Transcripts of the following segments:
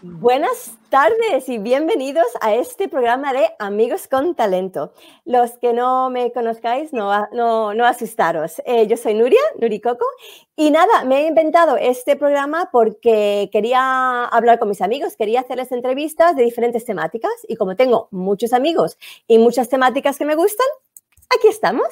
Buenas tardes y bienvenidos a este programa de Amigos con Talento. Los que no me conozcáis, no, no, no asustaros. Eh, yo soy Nuria, Nuri Coco, y nada, me he inventado este programa porque quería hablar con mis amigos, quería hacerles entrevistas de diferentes temáticas y como tengo muchos amigos y muchas temáticas que me gustan, aquí estamos.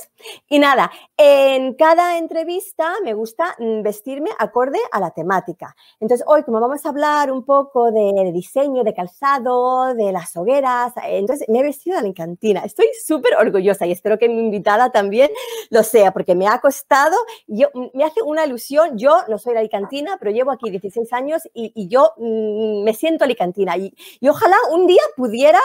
Y nada, en cada entrevista me gusta mm, vestirme acorde a la temática. Entonces, hoy, como vamos a hablar un poco de diseño, de calzado, de las hogueras, entonces me he vestido a la encantina. Estoy súper orgullosa y espero que mi invitada también lo sea, porque me ha costado, yo, mm, me hace una ilusión, yo no soy la alicantina, pero llevo aquí 16 años y, yo mm, me siento alicantina. Y, y ojalá un día pudiera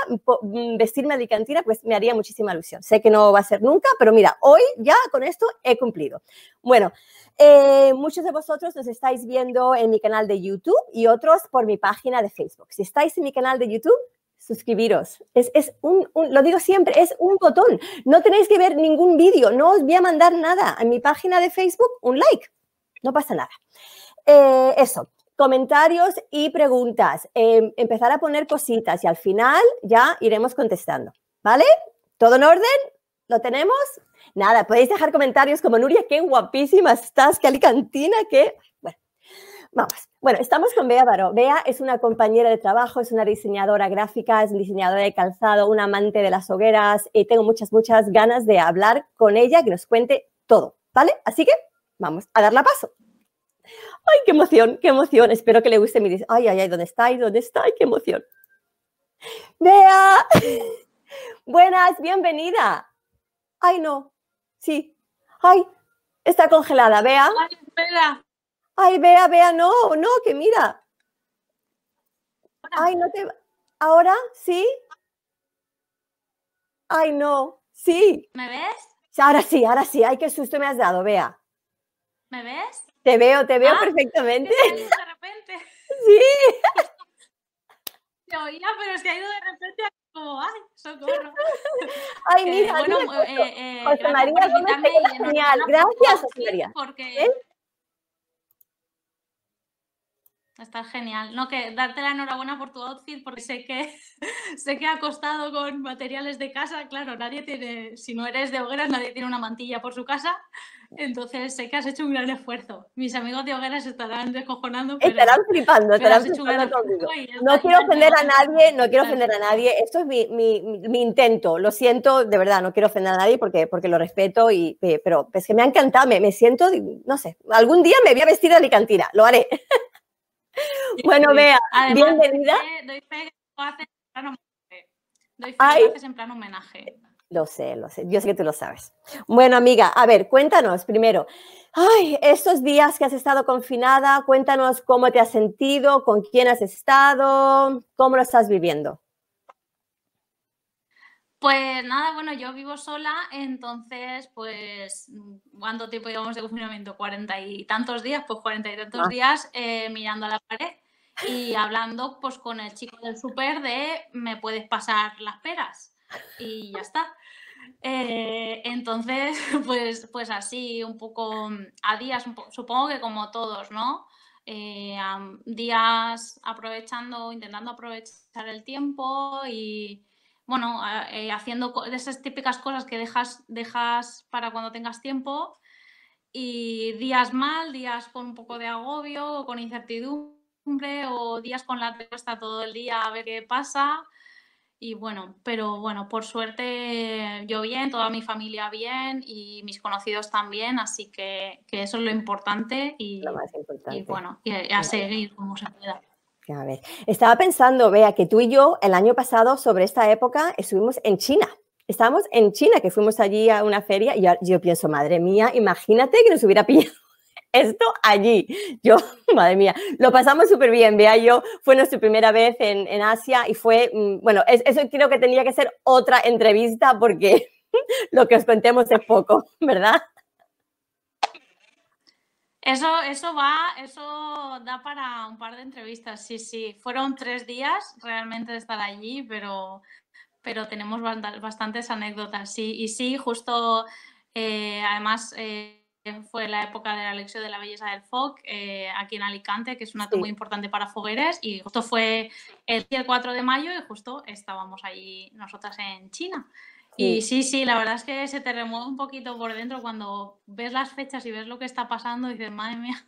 vestirme alicantina, pues me haría muchísima ilusión. Sé que no va a ser nunca, pero mira, hoy ya con esto he cumplido. Bueno, eh, muchos de vosotros nos estáis viendo en mi canal de YouTube y otros por mi página de Facebook. Si estáis en mi canal de YouTube, suscribiros. Es, es un, lo digo siempre, es un botón. No tenéis que ver ningún vídeo, no os voy a mandar nada. En mi página de Facebook, un like. No pasa nada. Eh, eso, comentarios y preguntas. Em, empezar a poner cositas y al final ya iremos contestando. ¿Vale? ¿Todo en orden? ¿Lo tenemos? Nada, podéis dejar comentarios como Nuria, qué guapísima estás, qué alicantina, qué... Bueno, vamos. Bueno, estamos con Bea Baró. Bea es una compañera de trabajo, es una diseñadora gráfica, es diseñadora de calzado, una amante de las hogueras y tengo muchas, muchas ganas de hablar con ella, que nos cuente todo, ¿vale? Así que vamos a darla paso. ¡Ay, qué emoción, qué emoción! Espero que le guste mi... ¡Ay, ay, ay! ¿Dónde estáis? ¿Dónde estáis? ¡Qué emoción! ¡Bea! Buenas, bienvenida. Ay, no. Sí. Ay, está congelada, vea. Ay, espera. Ay, vea, vea, no, no, que mira. Ay, no te. ¿Ahora? ¿Sí? Ay, no. Sí. ¿Me ves? Ahora sí, ahora sí. Ay, qué susto me has dado, vea. ¿Me ves? Te veo, te veo ah, perfectamente. De repente. Sí. Te oía, pero que ha ido de repente como, ay, socorro. Ay, mira, bueno, eh, eh, José María genial. Gracias, José María. Porque... ¿Eh? Está genial. No, que darte la enhorabuena por tu outfit, porque sé que sé que ha costado con materiales de casa. Claro, nadie tiene, si no eres de hogueras, nadie tiene una mantilla por su casa. Entonces sé que has hecho un gran esfuerzo. Mis amigos de hogueras estarán descojonando. estarán flipando, estarán flipando No quiero ofender a nadie, no quiero ofender a nadie. Esto es mi, mi, mi, intento. Lo siento, de verdad, no quiero ofender a nadie porque, porque lo respeto, y, pero es que me ha encantado, me, me siento, no sé, algún día me voy a vestir de alicantina, lo haré. bueno, vea, bienvenida. Doy fe que lo haces en plan homenaje. Lo sé, lo sé. Yo sé que tú lo sabes. Bueno, amiga, a ver, cuéntanos primero. Ay, estos días que has estado confinada, cuéntanos cómo te has sentido, con quién has estado, cómo lo estás viviendo. Pues nada, bueno, yo vivo sola, entonces, pues, ¿cuánto tiempo llevamos de confinamiento? Cuarenta y tantos días, pues cuarenta y tantos ah. días eh, mirando a la pared y hablando pues con el chico del súper de me puedes pasar las peras y ya está. Eh, entonces, pues, pues así, un poco a días, supongo que como todos, ¿no? Eh, días aprovechando, intentando aprovechar el tiempo y, bueno, eh, haciendo esas típicas cosas que dejas, dejas para cuando tengas tiempo y días mal, días con un poco de agobio, con incertidumbre o días con la testa todo el día a ver qué pasa. Y bueno, pero bueno, por suerte yo bien, toda mi familia bien y mis conocidos también, así que, eso es lo importante y, y bueno, y a, seguir como se pueda. A ver, estaba pensando, vea, que tú y yo el año pasado sobre esta época estuvimos en China. Estábamos en China, que fuimos allí a una feria y yo, pienso, madre mía, imagínate que nos hubiera pillado esto allí. Yo, madre mía, lo pasamos súper bien. Vea, yo, fue nuestra primera vez en, en Asia y fue, mm, bueno, eso creo que tenía que ser otra entrevista porque lo que os contemos es poco, ¿verdad? Eso, eso va, eso da para un par de entrevistas, sí, sí. Fueron tres días realmente de estar allí, pero, pero tenemos bastantes anécdotas, sí. Y sí, justo, eh, además, eh, fue la época de la lección de la belleza del FOC eh, aquí en Alicante, que es un acto muy importante para fogueres, y justo fue el 4 de mayo y justo estábamos ahí nosotras en China. Y sí, sí, la verdad es que se te remueve un poquito por dentro cuando ves las fechas y ves lo que está pasando y dices, madre mía.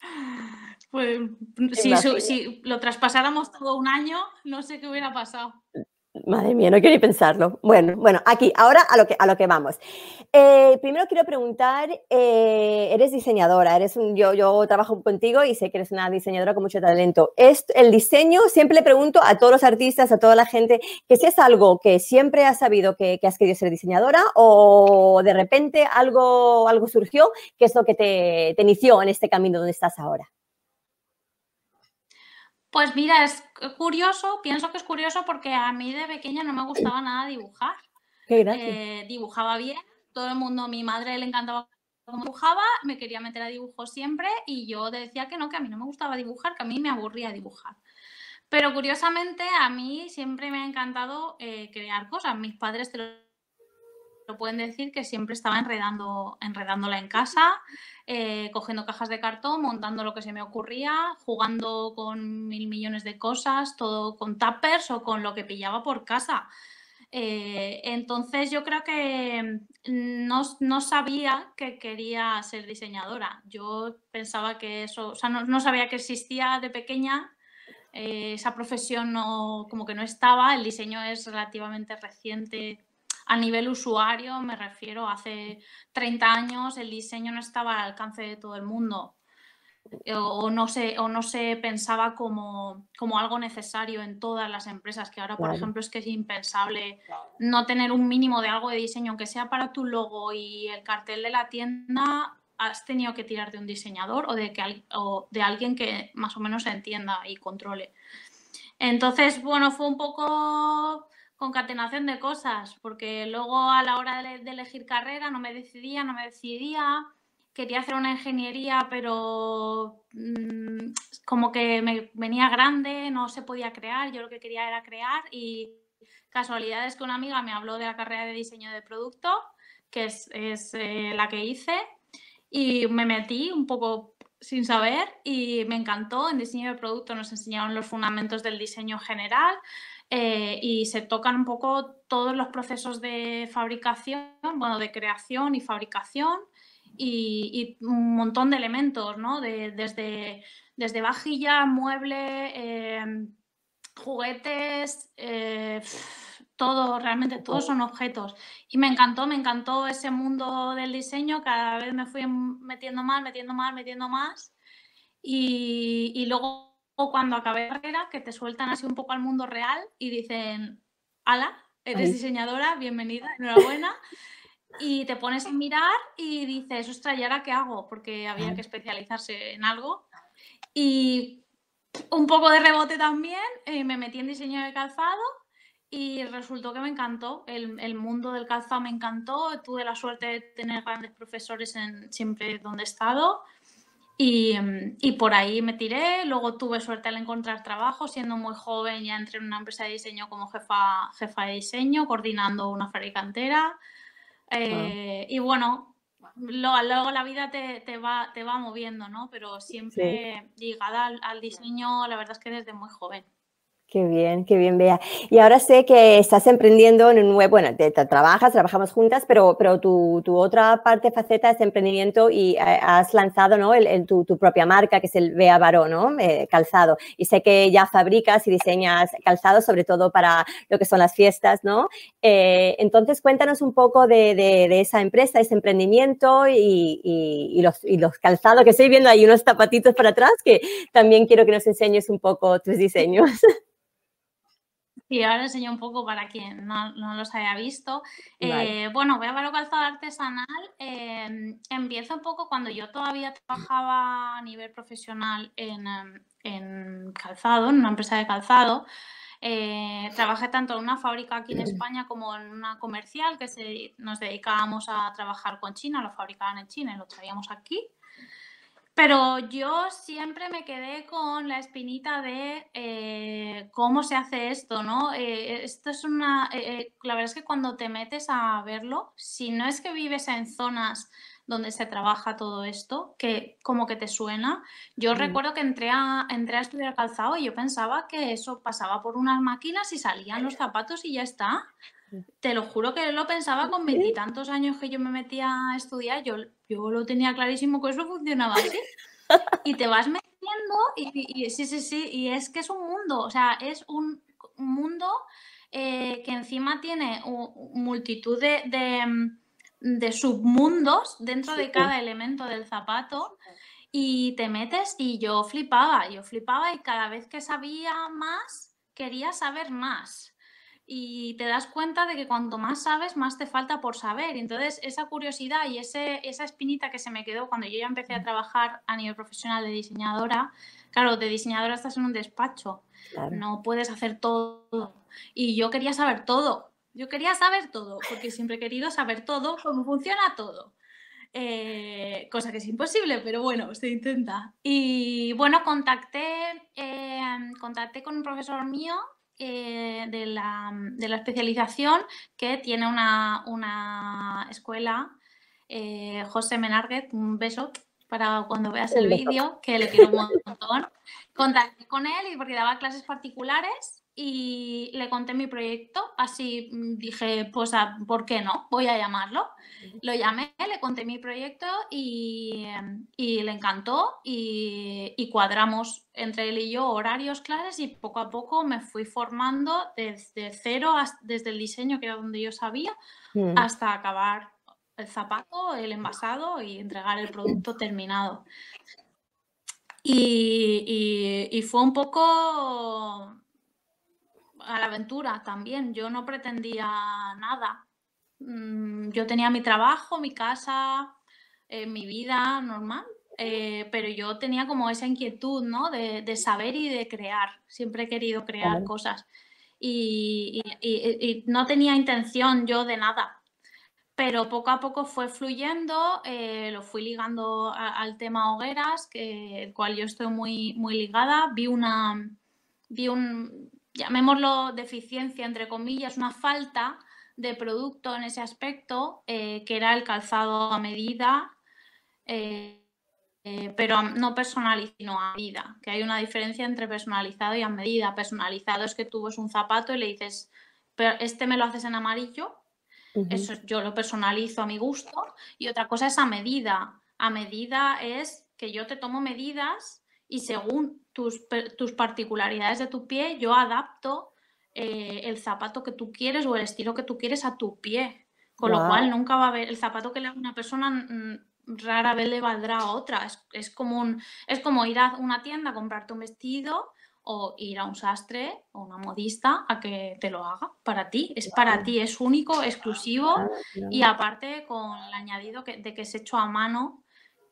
Pues si, si, lo traspasáramos todo un año, no sé qué hubiera pasado. Madre mía, no quiero ni pensarlo. Bueno, bueno, aquí, ahora a lo que, a lo que vamos. Eh, primero quiero preguntar, eh, eres diseñadora, eres un, yo, yo trabajo contigo y sé que eres una diseñadora con mucho talento. ¿Es el diseño, siempre le pregunto a todos los artistas, a toda la gente, que si es algo que siempre has sabido que, has querido ser diseñadora o de repente algo, algo surgió, que es lo que te, te inició en este camino donde estás ahora. Pues mira, es curioso, pienso que es curioso porque a mí de pequeña no me gustaba nada dibujar. Qué eh, dibujaba bien, todo el mundo, mi madre le encantaba cómo dibujaba, me quería meter a dibujo siempre y yo decía que no, que a mí no me gustaba dibujar, que a mí me aburría dibujar. Pero curiosamente a mí siempre me ha encantado eh, crear cosas. Mis padres te lo lo pueden decir que siempre estaba enredando, enredándola en casa, eh, cogiendo cajas de cartón, montando lo que se me ocurría, jugando con mil millones de cosas, todo con tuppers o con lo que pillaba por casa. Eh, entonces yo creo que no, sabía que quería ser diseñadora. Yo pensaba que eso, o sea, no, sabía que existía de pequeña. Eh, esa profesión no, como que no estaba, el diseño es relativamente reciente a nivel usuario, me refiero, hace 30 años el diseño no estaba al alcance de todo el mundo. O no se, o no se pensaba como, como algo necesario en todas las empresas, que ahora, por ejemplo, es que es impensable no tener un mínimo de algo de diseño, aunque sea para tu logo y el cartel de la tienda, has tenido que tirar de un diseñador o de, que, o de alguien que más o menos entienda y controle. Entonces, bueno, fue un poco concatenación de cosas, porque luego a la hora de, elegir carrera no me decidía, no me decidía, quería hacer una ingeniería, pero mm, como que me venía grande, no se podía crear, yo lo que quería era crear y casualidad es que una amiga me habló de la carrera de diseño de producto, que es, eh, la que hice, y me metí un poco sin saber y me encantó. En diseño de producto nos enseñaron los fundamentos del diseño general, eh, y se tocan un poco todos los procesos de fabricación, bueno, de creación y fabricación y, un montón de elementos, ¿no? desde, desde vajilla, mueble, em, juguetes, eh, todo, realmente todos son objetos. Y me encantó, me encantó ese mundo del diseño, cada vez me fui metiendo más, metiendo más, metiendo más. Y, y luego o cuando acabé la carrera, que te sueltan así un poco al mundo real y dicen, ala, eres diseñadora, bienvenida, enhorabuena. Y te pones a mirar y dices, ostras, ¿y ahora qué hago? Porque había que especializarse en algo. Y un poco de rebote también, eh, me metí en diseño de calzado y resultó que me encantó. El, el, mundo del calzado me encantó. Tuve la suerte de tener grandes profesores en siempre donde he estado. Mm, y, por ahí me tiré, luego tuve suerte al encontrar trabajo, siendo muy joven ya entré en una empresa de diseño como jefa, jefa de diseño, coordinando una fabricantera. Eh, y bueno, luego, luego la vida te, te, va, te va moviendo, ¿no? Pero siempre llegada al, diseño, la verdad es que desde muy joven. Qué bien, qué bien, Bea. Y ahora sé que estás emprendiendo en un web, bueno, trabajas, trabajamos juntas, pero, pero tu, tu, otra parte faceta es emprendimiento y eh, has lanzado, ¿no? El, tu, tu, propia marca, que es el Bea Baró, ¿no? Eh, calzado. Y sé que ya fabricas y diseñas calzado, sobre todo para lo que son las fiestas, ¿no? Eh, entonces, cuéntanos un poco de, de, de, esa empresa, ese emprendimiento y, y, y, los, y los calzados, que estoy viendo ahí unos zapatitos para atrás, que también quiero que nos enseñes un poco tus diseños. Y ahora enseño un poco para quien no, los haya visto. Eh, bueno, voy a ver calzado artesanal. Eh, empieza un poco cuando yo todavía trabajaba a nivel profesional en, en calzado, en una empresa de calzado. Eh, trabajé tanto en una fábrica aquí en España como en una comercial que se, nos dedicábamos a trabajar con China, lo fabricaban en China y lo traíamos aquí. Pero yo siempre me quedé con la espinita de eh, cómo se hace esto, ¿no? Eh, esto es una. Eh, la verdad es que cuando te metes a verlo, si no es que vives en zonas donde se trabaja todo esto, que como que te suena. Yo Mm. recuerdo que entré a, entré a estudiar calzado y yo pensaba que eso pasaba por unas máquinas y salían los zapatos y ya está. Te lo juro que lo pensaba con veintitantos años que yo me metía a estudiar, yo, yo lo tenía clarísimo que eso funcionaba así. Y te vas metiendo y, y- y sí, sí, sí, y es que es un mundo, o sea, es un un mundo eh, que encima tiene multitud de, de, mm, de submundos dentro de cada elemento del zapato y te metes y yo flipaba, yo flipaba y cada vez que sabía más, quería saber más. Y te das cuenta de que cuanto más sabes, más te falta por saber. Entonces esa curiosidad y ese, esa espinita que se me quedó cuando yo ya empecé a trabajar a nivel profesional de diseñadora, claro, de diseñadora estás en un despacho, Claro. no puedes hacer todo. Y yo quería saber todo. Yo quería saber todo, porque siempre he querido saber todo, cómo funciona todo. Eh, cosa que es imposible, pero bueno, se intenta. Y bueno, contacté, eh, contacté con un profesor mío eh, de, la, de la especialización que tiene una, una escuela, eh, José Menarguet, un beso para cuando veas el vídeo, que le quiero un montón. Contacté con él y porque daba clases particulares y le conté mi proyecto, así mm, dije, pues, ah, ¿por qué no? Voy a llamarlo. Lo llamé, le conté mi proyecto y, em, y le encantó y, y cuadramos entre él y yo horarios, clases y poco a poco me fui formando desde cero, desde el diseño, que era donde yo sabía, Mm. hasta acabar el zapato, el envasado y entregar el producto terminado. Y, y- y fue un poco a la aventura también. Yo no pretendía nada. Mm, Yo tenía mi trabajo, mi casa, eh, mi vida normal, eh, pero yo tenía como esa inquietud, ¿no? De, de saber y de crear. Siempre he querido crear cosas. Y, y- y- y no tenía intención yo de nada. Pero poco a poco fue fluyendo, eh, lo fui ligando a- al tema hogueras, que, el cual yo estoy muy, muy ligada. Vi una, vi un, llamémoslo deficiencia, entre comillas, una falta de producto en ese aspecto, eh, que era el calzado a medida, eh, eh, pero no personalizado, sino a medida, que hay una diferencia entre personalizado y a medida. Personalizado es que tú ves un zapato y le dices, pero este me lo haces en amarillo, eso yo lo personalizo a mi gusto. Y otra cosa es a medida. A medida es que yo te tomo medidas y según tus, tus particularidades de tu pie, yo adapto eh, el zapato que tú quieres o el estilo que tú quieres a tu pie. Con lo cual nunca va a haber el zapato que le haga una persona mm, rara vez le valdrá a otra. Es, es como un, es como ir a una tienda a comprarte un vestido o ir a un sastre o una modista a que te lo haga para ti. Es para ti, es único, exclusivo y aparte con el añadido que- de que es hecho a mano,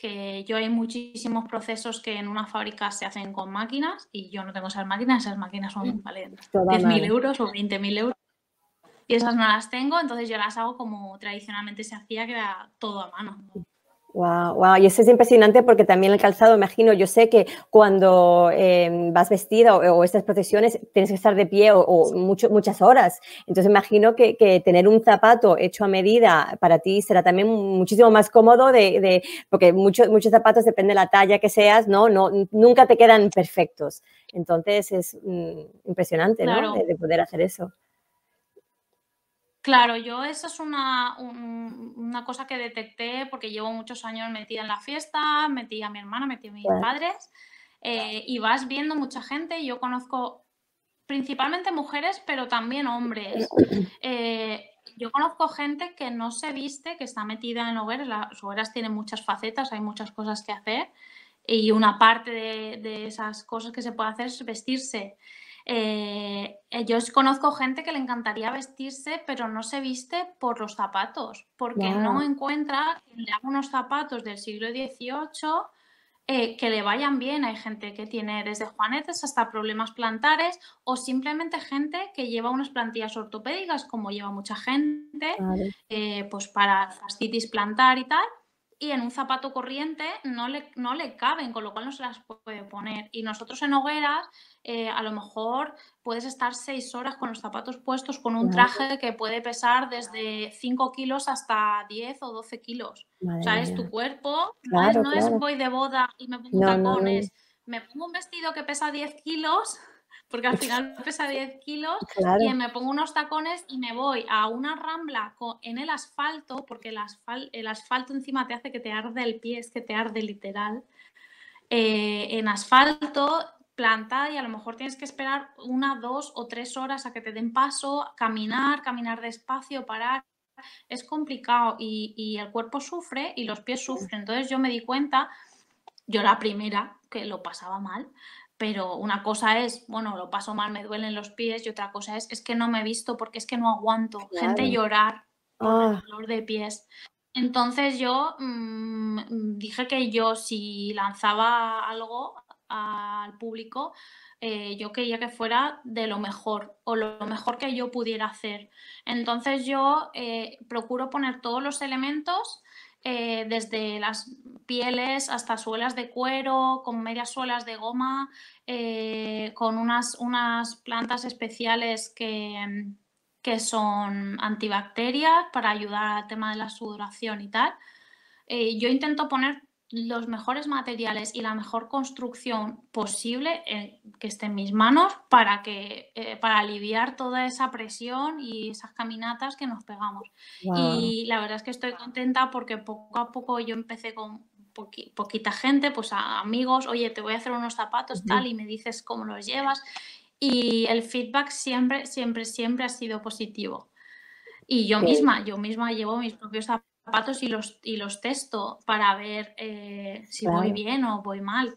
que yo hay muchísimos procesos que en una fábrica se hacen con máquinas y yo no tengo esas máquinas, esas máquinas son, valen Todo a 10.000 mano. euros o 20.000 euros y esas no las tengo, entonces yo las hago como tradicionalmente se hacía, que era todo a mano. Wow, wow, y eso es impresionante porque también el calzado, imagino, yo sé que cuando eh, vas vestida o, o estas procesiones tienes que estar de pie o, o mucho- muchas horas. Entonces imagino que, que tener un zapato hecho a medida para ti será también muchísimo más cómodo de, de- porque muchos muchos zapatos, depende de la talla que seas, ¿no? no nunca te quedan perfectos. Entonces es mm, impresionante, ¿no? De poder hacer eso. Claro, yo eso es una, un- una cosa que detecté porque llevo muchos años metida en la fiesta, metí a mi hermana, metí a mis padres eh, y vas viendo mucha gente. Yo conozco principalmente mujeres, pero también hombres. Eh, yo conozco gente que no se viste, que está metida en hogueras. Las hogueras tienen muchas facetas, hay muchas cosas que hacer y una parte de, de esas cosas que se puede hacer es vestirse. Eh, eh, yo conozco gente que le encantaría vestirse, pero no se viste por los zapatos, porque no encuentra quien le haga unos zapatos del siglo XVIII eh, que le vayan bien. Hay gente que tiene desde juanetes hasta problemas plantares o simplemente gente que lleva unas plantillas ortopédicas, como lleva mucha gente, Vale. eh, pues para fascitis plantar y tal. Y en un zapato corriente no le, no le caben, con lo cual no se las puede poner. Y nosotros en hogueras, eh, a lo mejor puedes estar seis horas con los zapatos puestos con un traje que puede pesar desde 5 kilos hasta 10 o 12 kilos. o sea, es tu cuerpo, no, es, voy de boda y me pongo tacones, me pongo un vestido que pesa 10 kilos porque al final pesa 10 kilos y me pongo unos tacones y me voy a una rambla en el asfalto, porque el, el asfalto encima te hace que te arde el pie, es que te arde literal. Eh, en asfalto plantada y a lo mejor tienes que esperar una, dos o tres horas a que te den paso, caminar, caminar despacio, parar. Es complicado y, y el cuerpo sufre y los pies sufren. Entonces yo me di cuenta, yo la primera, que lo pasaba mal, pero una cosa es, bueno, lo paso mal, me duelen los pies y otra cosa es, es que no me he visto porque es que no aguanto gente llorar por el ah. dolor de pies. Entonces yo mm, dije que yo si lanzaba algo al público, eh, yo quería que fuera de lo mejor o lo mejor que yo pudiera hacer. Entonces yo eh, procuro poner todos los elementos eh, desde las pieles hasta suelas de cuero, con medias suelas de goma, eh, con unas, unas, plantas especiales que, que, son antibacterias para ayudar al tema de la sudoración y tal. Eh, yo intento poner los mejores materiales y la mejor construcción posible eh, que esté en mis manos para, que, eh, para aliviar toda esa presión y esas caminatas que nos pegamos. Y la verdad es que estoy contenta porque poco a poco yo empecé con poquita gente, pues a amigos, oye, te voy a hacer unos zapatos tal y me dices cómo los llevas. Y el feedback siempre, siempre, siempre ha sido positivo. Y yo misma, yo misma llevo mis propios zapatos zapatos y los, y los testo para ver eh, si voy bien o voy mal.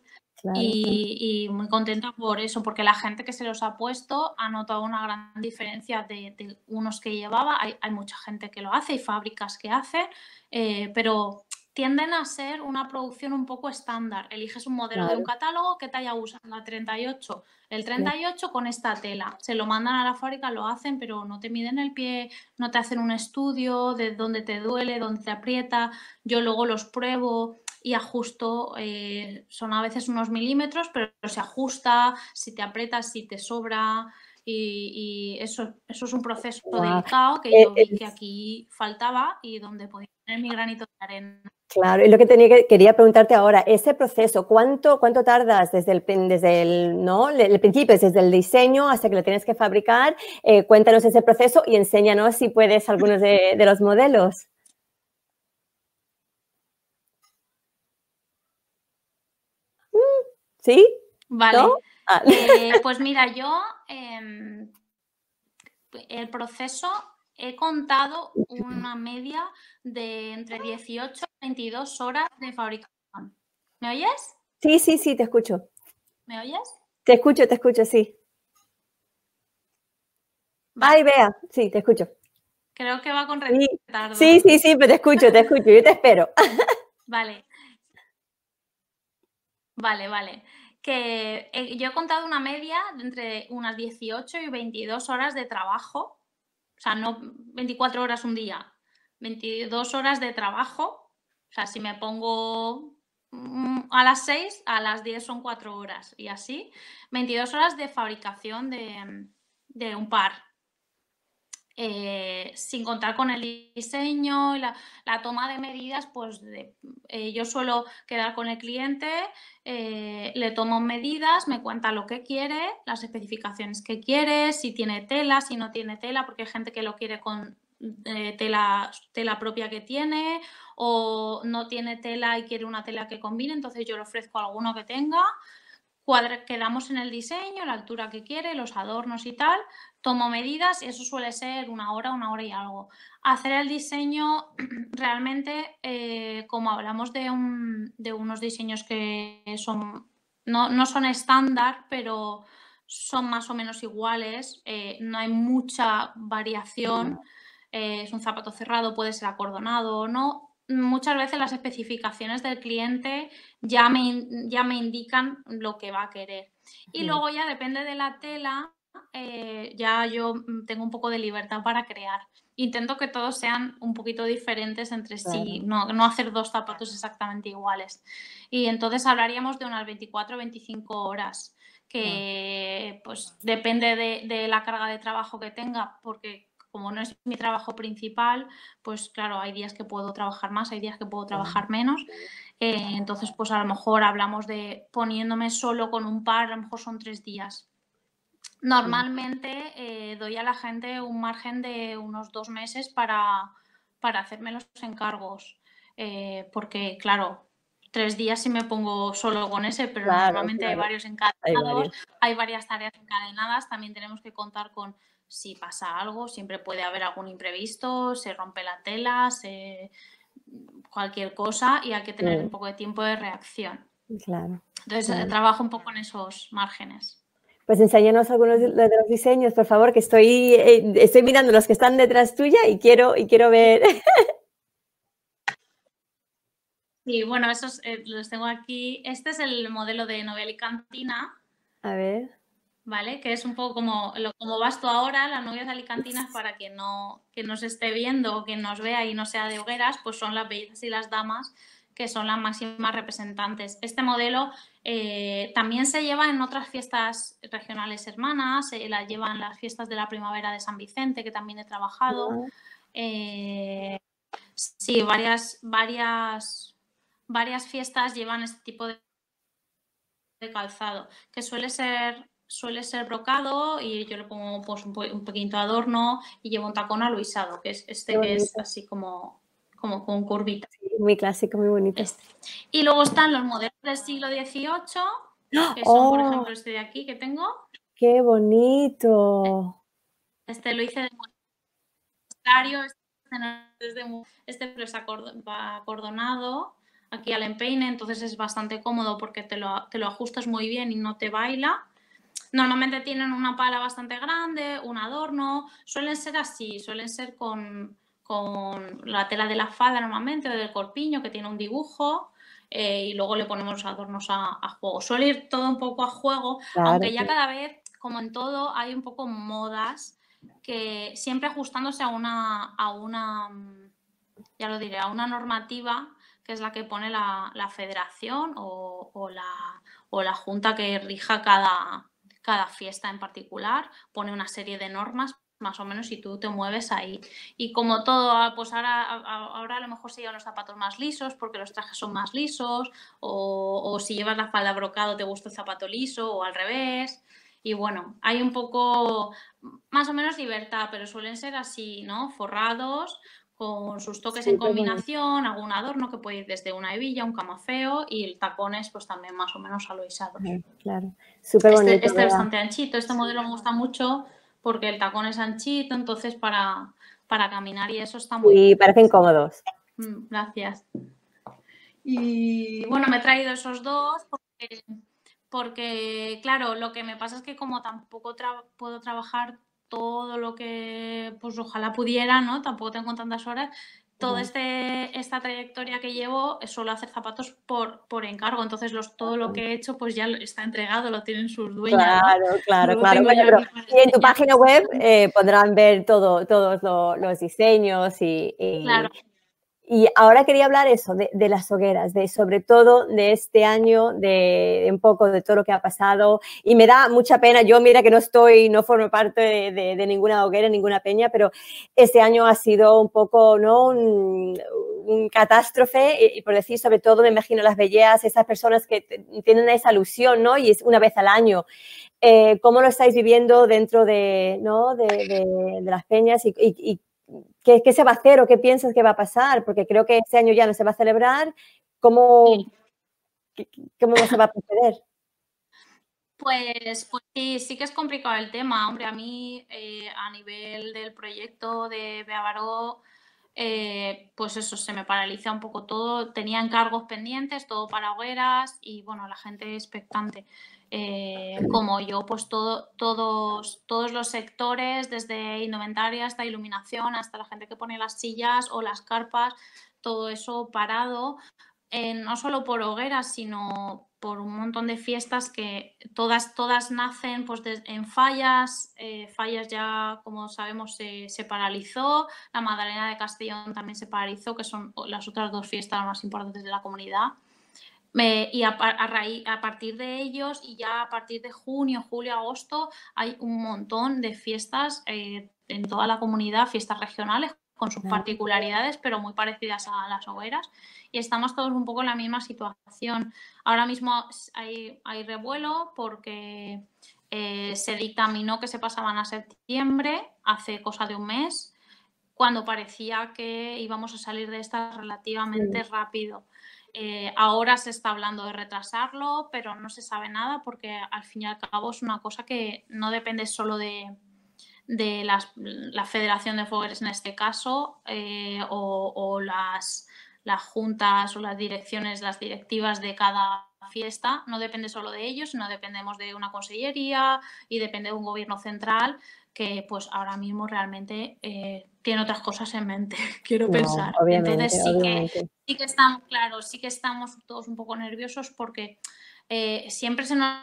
y, muy contenta por eso, porque la gente que se los ha puesto ha notado una gran diferencia de, unos que llevaba. Hay, hay, mucha gente que lo hace y fábricas que hacen, eh, pero tienden a ser una producción un poco estándar. Eliges un modelo de un catálogo que talla usa la 38, el 38 con esta tela. Se lo mandan a la fábrica, lo hacen, pero no te miden el pie, no te hacen un estudio de dónde te duele, dónde te aprieta. Yo luego los pruebo y ajusto, eh, son a veces unos milímetros, pero se ajusta, si te aprietas, si te sobra. Y, eso, eso es un proceso delicado que yo vi que aquí faltaba y donde podía tener mi granito de arena. Claro, y lo que tenía que, quería preguntarte ahora, ese proceso, ¿cuánto, cuánto tardas desde el, desde el, ¿no? el principio, desde el diseño hasta que lo tienes que fabricar? Eh, cuéntanos ese proceso y enséñanos si puedes algunos de, los modelos. Mm, ¿Sí? Vale. Ah. Eh, pues mira, yo em, el proceso he contado una media de entre 18 y 22 horas de fabricación. ¿Me oyes? Sí, sí, sí, te escucho. ¿Me oyes? Te escucho, te escucho, sí. Ay, vea, sí, te escucho. Creo que va con retardo. Sí, sí, sí, pero te escucho, te escucho, yo te espero. Vale. Vale, vale. Que eh, yo he contado una media de entre unas 18 y 22 horas de trabajo o sea, no 24 horas un día, 22 horas de trabajo. O sea, si me pongo mm, a las 6, a las 10 son 4 horas y así. 22 horas de fabricación de, un par. Eh, sin contar con el diseño la, toma de medidas, pues eh, yo suelo quedar con el cliente, eh, le tomo medidas, me cuenta lo que quiere, las especificaciones que quiere, si tiene tela, si no tiene tela, porque hay gente que lo quiere con tela, tela propia que tiene o no tiene tela y quiere una tela que combine, entonces yo le ofrezco alguno que tenga quedamos en el diseño, la altura que quiere, los adornos y tal, tomo medidas y eso suele ser una hora, una hora y algo. Hacer el diseño realmente, eh, como hablamos de, unos diseños que son, no, son estándar, pero son más o menos iguales, eh, no hay mucha variación, eh, es un zapato cerrado, puede ser acordonado o no, muchas veces las especificaciones del cliente ya me, ya me indican lo que va a querer. Y luego ya depende de la tela, eh, ya yo mm, tengo un poco de libertad para crear. Intento que todos sean un poquito diferentes entre sí, no, no, hacer dos zapatos exactamente iguales. Y entonces hablaríamos de unas 24 o 25 horas, que pues depende de, de la carga de trabajo que tenga, porque como no es mi trabajo principal, pues claro, hay días que puedo trabajar más, hay días que puedo trabajar menos. Eh, entonces, pues a lo mejor hablamos de poniéndome solo con un par, a lo mejor son tres días. Normalmente eh, doy a la gente un margen de unos dos meses para, para hacerme los encargos, eh, porque claro, tres días si me pongo solo con ese, pero normalmente hay varios encadenados, hay, varias tareas encadenadas, también tenemos que contar con si pasa algo, siempre puede haber algún imprevisto, se rompe la tela, se cualquier cosa y hay que tener un poco de tiempo de reacción. Claro. Entonces trabajo un poco en esos márgenes. Pues enséñanos algunos de los diseños, por favor, que estoy, eh, estoy mirando los que están detrás tuya y quiero, y quiero ver. Sí, bueno, esos eh, los tengo aquí. Este es el modelo de novela y cantina. A ver. ¿Vale? Que es un poco como, lo, como vas tú ahora, las novias alicantinas, para que no, que nos esté viendo o que nos vea y no sea de hogueras, pues son las bellezas y las damas que son las máximas representantes. Este modelo eh, también se lleva en otras fiestas regionales hermanas, se la lleva en las fiestas de la primavera de San Vicente, que también he trabajado. Eh, sí, varias, varias, varias fiestas llevan este tipo de, calzado, que suele ser suele ser brocado y yo le pongo pues, un, un, pequeñito adorno y llevo un tacón aluisado, que es este que es así como como con curvita. muy clásico, muy bonito. Este. Y luego están los modelos del siglo XVIII, que son, por ejemplo, este de aquí que tengo. ¡Qué bonito! Este lo hice de este, este pero es acordonado aquí al empeine, entonces es bastante cómodo porque te lo, te lo ajustas muy bien y no te baila. Normalmente tienen una pala bastante grande, un adorno, suelen ser así, suelen ser con, con la tela de la falda normalmente o del corpiño que tiene un dibujo eh, y luego le ponemos los adornos a, juego. Suele ir todo un poco a juego, aunque ya cada vez, como en todo, hay un poco modas que siempre ajustándose a una, a una, ya lo diré, a una normativa que es la que pone la, federación o, la, o la junta que rija cada, cada fiesta en particular, pone una serie de normas más o menos si tú te mueves ahí. Y como todo, ah, pues ahora, ahora a lo mejor se llevan los zapatos más lisos porque los trajes son más lisos, o, si llevas la falda brocado te gusta el zapato liso, o al revés. Y bueno, hay un poco más o menos libertad, pero suelen ser así, ¿no? Forrados, con sus toques en combinación, algún adorno que puede ir desde una hebilla, un camafeo y el tacones pues también más o menos aloisados. Claro, súper este, bonito. Este, es bastante anchito, este modelo me gusta mucho porque el tacón es anchito, entonces para, para caminar y eso está muy... Y parecen cómodos. Mm, gracias. Y bueno, me he traído esos dos porque, porque, claro, lo que me pasa es que como tampoco puedo trabajar todo lo que pues ojalá pudiera, ¿no? Tampoco tengo tantas horas, toda este, esta trayectoria que llevo suelo hacer zapatos por, por encargo, entonces los, todo lo que he hecho pues ya está entregado, lo tienen sus dueños. Claro, claro, claro. y en tu página web eh, podrán ver todo, todos los diseños y, claro. Y ahora quería hablar eso, de, las hogueras, de sobre todo de este año, de, un poco de todo lo que ha pasado. Y me da mucha pena, yo mira que no estoy, no formo parte de, ninguna hoguera, ninguna peña, pero este año ha sido un poco, ¿no? Un, catástrofe y, por decir sobre todo me imagino las belleas, esas personas que tienen esa alusión, ¿no? Y es una vez al año. Eh, ¿Cómo lo estáis viviendo dentro de, ¿no? de, las peñas y, y ¿Qué, se va a hacer o qué piensas que va a pasar? Porque creo que este año ya no se va a celebrar. ¿Cómo, cómo se va a proceder? Pues, pues sí, sí que es complicado el tema. Hombre, a mí eh, a nivel del proyecto de Beavaró, eh, pues eso, se me paraliza un poco todo. Tenía encargos pendientes, todo para hogueras y bueno, la gente expectante. Eh, como yo, pues todo, todos, todos los sectores, desde indumentaria hasta iluminación, hasta la gente que pone las sillas o las carpas, todo eso parado eh, no solo por hogueras, sino por un montón de fiestas que todas, todas nacen pues, en fallas. Eh, fallas ya, como sabemos, se, paralizó. La Magdalena de Castellón también se paralizó, que son las otras dos fiestas más importantes de la comunidad. Y a, a, partir de ellos, y ya a partir de junio, julio, agosto, hay un montón de fiestas eh, en toda la comunidad, fiestas regionales, con sus particularidades, pero muy parecidas a las hogueras. Y estamos todos un poco en la misma situación. Ahora mismo hay, hay revuelo porque eh, se dictaminó que se pasaban a septiembre, hace cosa de un mes, cuando parecía que íbamos a salir de esta relativamente rápido. Eh, ahora se está hablando de retrasarlo, pero no se sabe nada porque al fin y al cabo es una cosa que no depende solo de, de la Federación de Fogueres en este caso eh, o, las, las, juntas o las direcciones, las directivas de cada fiesta, no depende solo de ellos, sino dependemos de una consellería y depende de un gobierno central que pues ahora mismo realmente eh, tiene otras cosas en mente, quiero pensar. Entonces sí que, sí que estamos, claro, sí que estamos todos un poco nerviosos porque eh, siempre se nos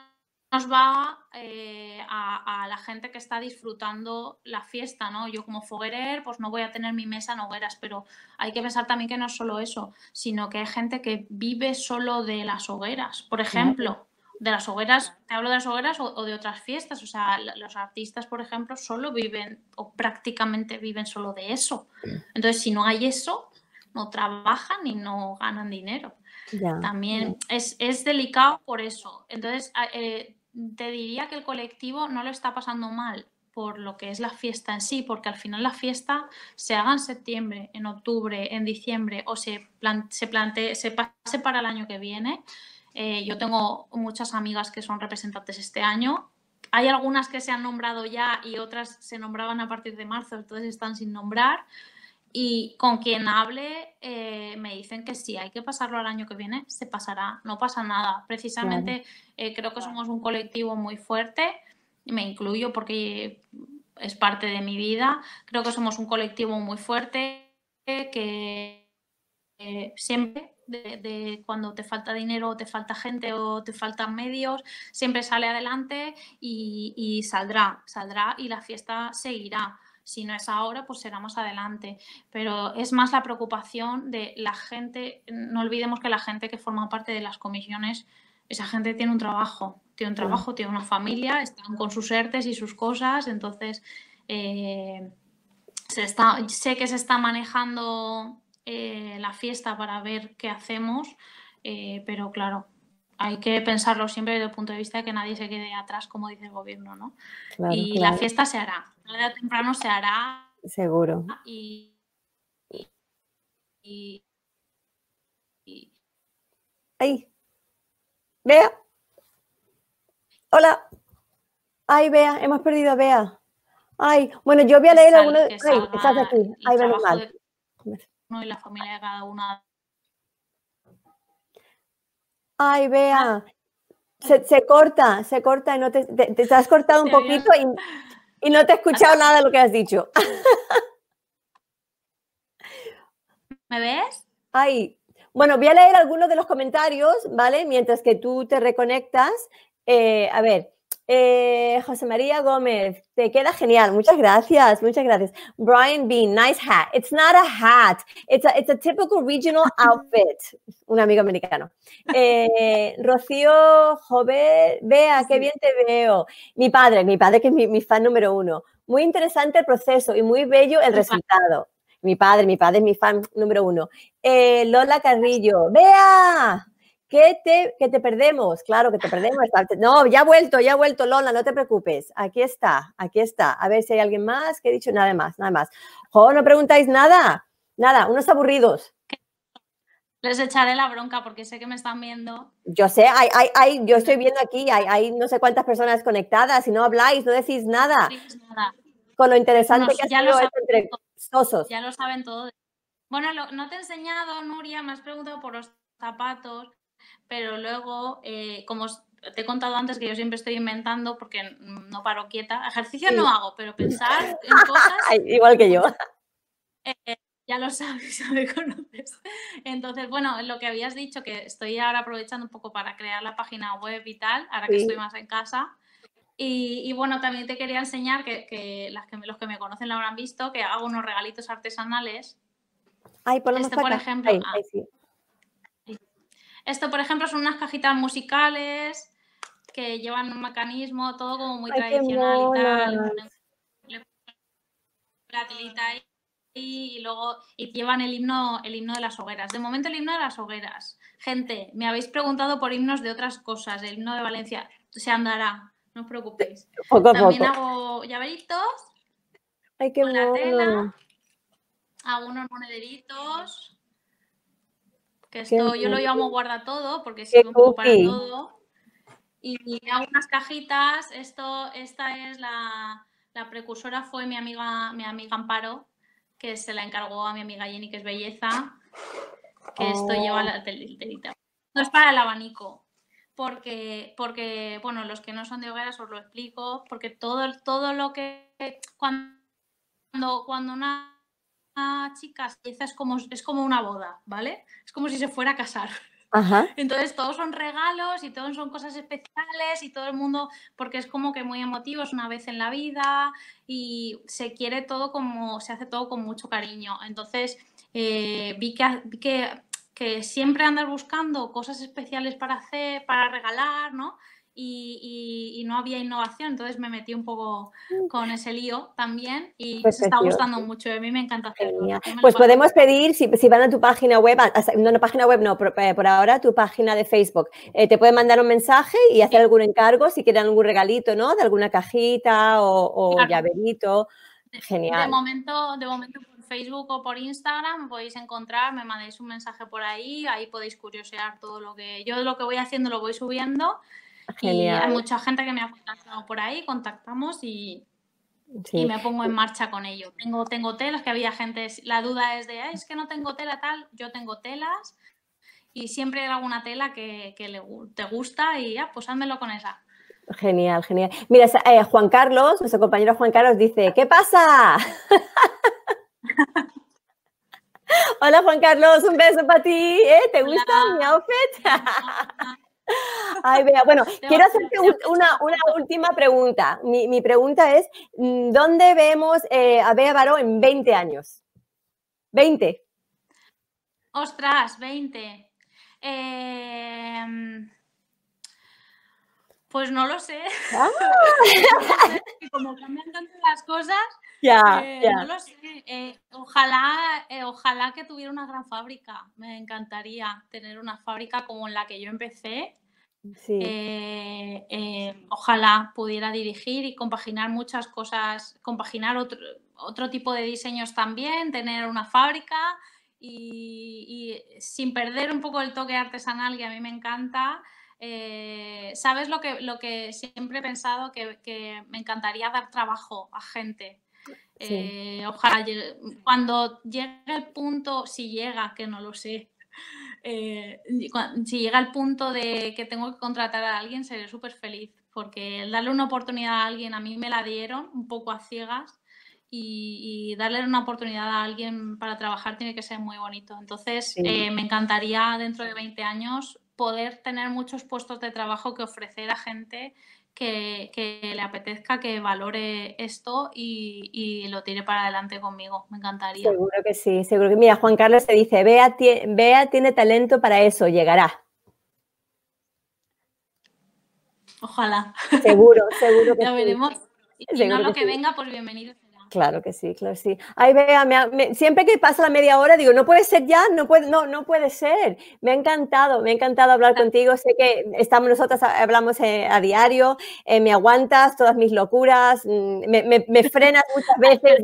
nos va eh, a, la gente que está disfrutando la fiesta, ¿no? Yo como foguerer, pues no voy a tener mi mesa en hogueras, pero hay que pensar también que no es solo eso, sino que hay gente que vive solo de las hogueras. Por ejemplo, de las hogueras, te hablo de las hogueras o, de otras fiestas, o sea, los artistas, por ejemplo, solo viven o prácticamente viven solo de eso. Entonces, si no hay eso, no trabajan y no ganan dinero. También Es, es, delicado por eso. Entonces, eh, te diría que el colectivo no lo está pasando mal por lo que es la fiesta en sí, porque al final la fiesta se haga en septiembre, en octubre, en diciembre o se, se, plantee, se pase para el año que viene. Eh, yo tengo muchas amigas que son representantes este año. Hay algunas que se han nombrado ya y otras se nombraban a partir de marzo, entonces están sin nombrar. Y con quien hable eh, me dicen que sí, hay que pasarlo al año que viene, se pasará, no pasa nada. Precisamente eh, creo que somos un colectivo muy fuerte, me incluyo porque es parte de mi vida, creo que somos un colectivo muy fuerte que eh, siempre de, cuando te falta dinero o te falta gente o te faltan medios, siempre sale adelante y, y saldrá, saldrá y la fiesta seguirá si no es ahora, pues será más adelante. Pero es más la preocupación de la gente, no olvidemos que la gente que forma parte de las comisiones, esa gente tiene un trabajo, tiene un trabajo, tiene una familia, están con sus ERTES y sus cosas, entonces eh, se está, sé que se está manejando eh, la fiesta para ver qué hacemos, eh, pero claro, hay que pensarlo siempre desde el punto de vista de que nadie se quede atrás, como dice el gobierno, ¿no? y la fiesta se hará, tarde o temprano se hará. Seguro. Y, y, Ahí. Bea. Hola. Ay, Bea, hemos perdido a Bea. Ay, bueno, yo voy a leer algunos. Ay, estás aquí. Ay, menos mal. Y la familia de cada una Ay, vea, se, corta, se corta y no te, te, has cortado un poquito y, no te he escuchado nada de lo que has dicho. ¿Me ves? Ay, bueno, voy a leer algunos de los comentarios, ¿vale? Mientras que tú te reconectas. Eh, a ver, eh, José María Gómez, te queda genial. Muchas gracias, muchas gracias. Brian Bean, nice hat. It's not a hat. It's a, it's a typical regional outfit. Un amigo americano. Eh, Rocío Jover, vea, qué bien te veo. Mi padre, mi padre que es mi, fan número uno. Muy interesante el proceso y muy bello el resultado. Mi padre, mi padre es mi fan número uno. Eh, Lola Carrillo, vea, ¿Qué te, que te perdemos? Claro que te perdemos. No, ya ha vuelto, ya ha vuelto, Lola, no te preocupes. Aquí está, aquí está. A ver si hay alguien más que he dicho nada más, nada más. No preguntáis nada, nada, unos aburridos. Les echaré la bronca porque sé que me están viendo. Yo sé, hay, hay, hay yo estoy viendo aquí, hay, hay, no sé cuántas personas conectadas y no habláis, no decís nada. Con lo interesante que ha sido esto entre sosos. Ya lo saben todo. Bueno, no te he enseñado, Nuria, me has preguntado por los zapatos pero luego, eh, como te he contado antes que yo siempre estoy inventando porque no paro quieta, ejercicio no hago, pero pensar en cosas... Igual que yo. Eh, ya lo sabes, ya me conoces. Entonces, bueno, lo que habías dicho, que estoy ahora aprovechando un poco para crear la página web y tal, ahora que estoy más en casa. Y, bueno, también te quería enseñar que, las que los que me conocen lo habrán visto, que hago unos regalitos artesanales. Ay, por este, por ejemplo. Ah, esto, por ejemplo, son unas cajitas musicales que llevan un mecanismo, todo como muy tradicional y tal. La telita ahí y luego y llevan el himno, el himno de las hogueras. De momento el himno de las hogueras. Gente, me habéis preguntado por himnos de otras cosas. El himno de Valencia se andará, no os preocupéis. También hago llaveritos. Ay, qué con la tela. Hago unos monederitos. Que esto yo lo llamo guarda todo porque sirve un poco para todo. Y hago unas cajitas. Esto, esta es la, la precursora fue mi amiga, mi amiga Amparo, que se la encargó a mi amiga Jenny, que es belleza, que esto lleva la telita. No es para el abanico, porque, porque, bueno, los que no son de hogueras os lo explico, porque todo, todo lo que cuando, cuando una, chica se es como, es como una boda, ¿vale? Es como si se fuera a casar. Entonces todos son regalos y todos son cosas especiales y todo el mundo, porque es como que muy emotivo, es una vez en la vida y se quiere todo como, se hace todo con mucho cariño. Entonces eh, vi, que, vi que, que siempre andas buscando cosas especiales para hacer, para regalar, ¿no? Y, no había innovación, entonces me metí un poco mm. con ese lío también y pues me está gustando mucho, a mí me encanta hacerlo. Pues podemos pedir, si, van a tu página web, no, no página web, no, eh, por, ahora tu página de Facebook, eh, te pueden mandar un mensaje y hacer algún encargo si quieren algún regalito, ¿no? De alguna cajita o, llaverito. Genial. De momento, de momento por Facebook o por Instagram podéis encontrar, me mandéis un mensaje por ahí, ahí podéis curiosear todo lo que yo lo que voy haciendo lo voy subiendo y hay mucha gente que me ha contactado por ahí, contactamos y, y me pongo en marcha con ello. Tengo, tengo telas, que había gente, la duda es de, es que no tengo tela tal, yo tengo telas y siempre hay alguna tela que, que le, te gusta y ya, pues házmelo con esa. Genial, genial. Mira, eh, Juan Carlos, nuestro compañero Juan Carlos dice, ¿qué pasa? Hola Juan Carlos, un beso para ti. ¿eh? ¿Te gusta mi outfit? Ay, vea, bueno, quiero hacerte una, última pregunta. Mi, pregunta es, mm, ¿dónde vemos eh, a Bea Baró en 20 años? 20. Ostras, 20. Em, pues no lo sé. Ah. Como cambian tanto las cosas, eh, no lo sé. Eh, ojalá, ojalá que tuviera una gran fábrica. Me encantaría tener una fábrica como la que yo empecé eh, eh, ojalá pudiera dirigir y compaginar muchas cosas, compaginar otro, otro tipo de diseños también, tener una fábrica y, sin perder un poco el toque artesanal que a mí me encanta. Eh, ¿Sabes lo que, lo que siempre he pensado? Que, me encantaría dar trabajo a gente. ojalá cuando llegue el punto, si llega, que no lo sé, eh, si llega el punto de que tengo que contratar a alguien, seré súper feliz, porque darle una oportunidad a alguien, a mí me la dieron un poco a ciegas, y, darle una oportunidad a alguien para trabajar tiene que ser muy bonito. Entonces, eh, me encantaría dentro de 20 años poder tener muchos puestos de trabajo que ofrecer a gente que, le apetezca, que valore esto y, lo tire para adelante conmigo. Me encantaría. Seguro que sí, seguro que. Mira, Juan Carlos te dice, Bea, tiene talento para eso, llegará. Ojalá. Seguro, seguro que Ya veremos. Y no lo que, venga, pues bienvenido. Claro que sí, claro que sí. Ay, vea, siempre que pasa la media hora digo, no puede ser ya, no puede, no, no puede ser. Me ha encantado, me ha encantado hablar contigo. Sé que estamos nosotras, hablamos eh, a diario, eh, me aguantas todas mis locuras, mm, me, frenas muchas veces.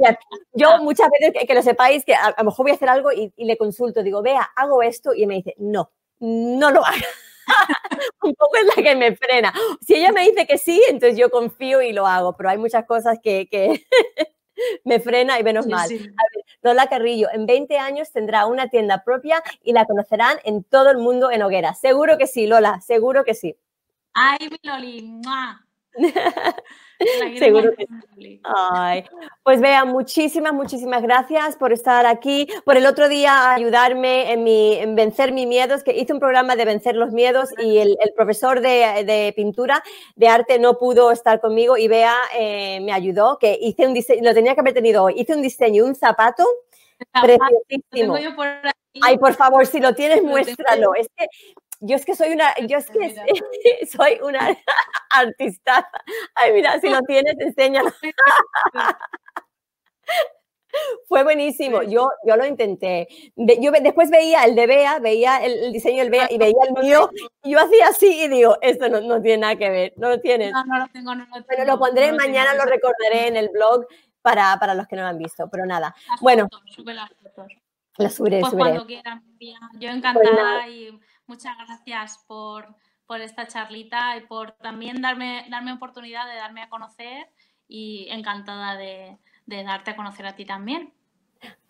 Yo muchas veces, que, lo sepáis, que a, lo mejor voy a hacer algo y, y le consulto, digo, vea, hago esto y me dice, no, no lo hagas. un poco es la que me frena. Si ella me dice que sí, entonces yo confío y lo hago, pero hay muchas cosas que, que, me frena y menos mal. Lola Carrillo, en 20 años tendrá una tienda propia y la conocerán en todo el mundo en hoguera. Seguro que sí, Lola, seguro que sí. Ay, mi Loli. Seguro que sí. Ay, pues vea, muchísimas, muchísimas gracias por estar aquí, por el otro día ayudarme en, mi, en vencer mis miedos, que hice un programa de vencer los miedos y el, profesor de, pintura, de arte, no pudo estar conmigo y vea, eh, me ayudó, que hice un diseño, lo tenía que haber tenido hoy, hice un diseño, un zapato preciosísimo. Ay, por favor, si lo tienes, muéstralo. Es que yo es que soy una, yo es que soy una artista. Ay, mira, si lo tienes, enséñalo. Fue buenísimo. Yo, yo lo intenté. Yo después veía el de Bea, veía el, diseño del Bea y veía el mío. Y yo hacía así y digo, esto no, no tiene nada que ver. No lo tienes. No, no lo tengo, no lo tengo. Pero lo pondré mañana, lo recordaré en el blog para, para, los que no lo han visto. Pero nada. bueno. Las subiré, pues cuando quieran. Yo pues encantada y Muchas gracias por, esta charlita y por también darme, darme oportunidad de darme a conocer y encantada de, darte a conocer a ti también.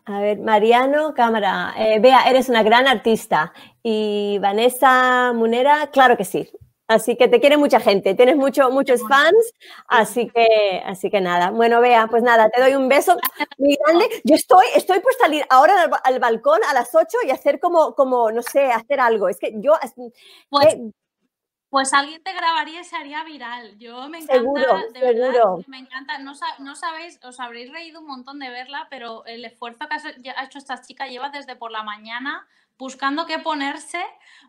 A ver, Mariano Cámara, eh, Bea, eres una gran artista. Y Vanessa Munera, claro que sí. Así que te quiere mucha gente, tienes mucho, muchos fans, así que, así que nada. Bueno, vea, pues nada, te doy un beso muy grande. Yo estoy, estoy por salir ahora al, balcón a las 8 y hacer como, como, no sé, hacer algo. Es que yo... Pues, pues alguien te grabaría y se haría viral. Yo me encanta, seguro, de seguro. me encanta. No, no, sabéis, os habréis reído un montón de verla, pero el esfuerzo que ha hecho esta chica lleva desde por la mañana buscando qué ponerse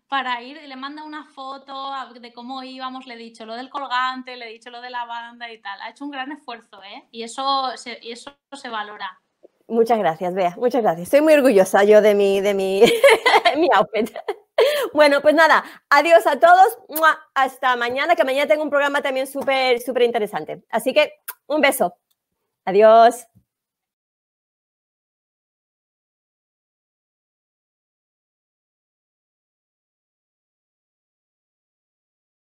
para ir, le manda una foto de cómo íbamos, le he dicho lo del colgante, le he dicho lo de la banda y tal. Ha hecho un gran esfuerzo, ¿eh? Y eso se, y eso se valora. Muchas gracias, Bea, muchas gracias. Estoy muy orgullosa yo de mi, de mi, mi outfit. Bueno, pues nada, adiós a todos. Hasta mañana, que mañana tengo un programa también súper, súper interesante. Así que un beso. Adiós.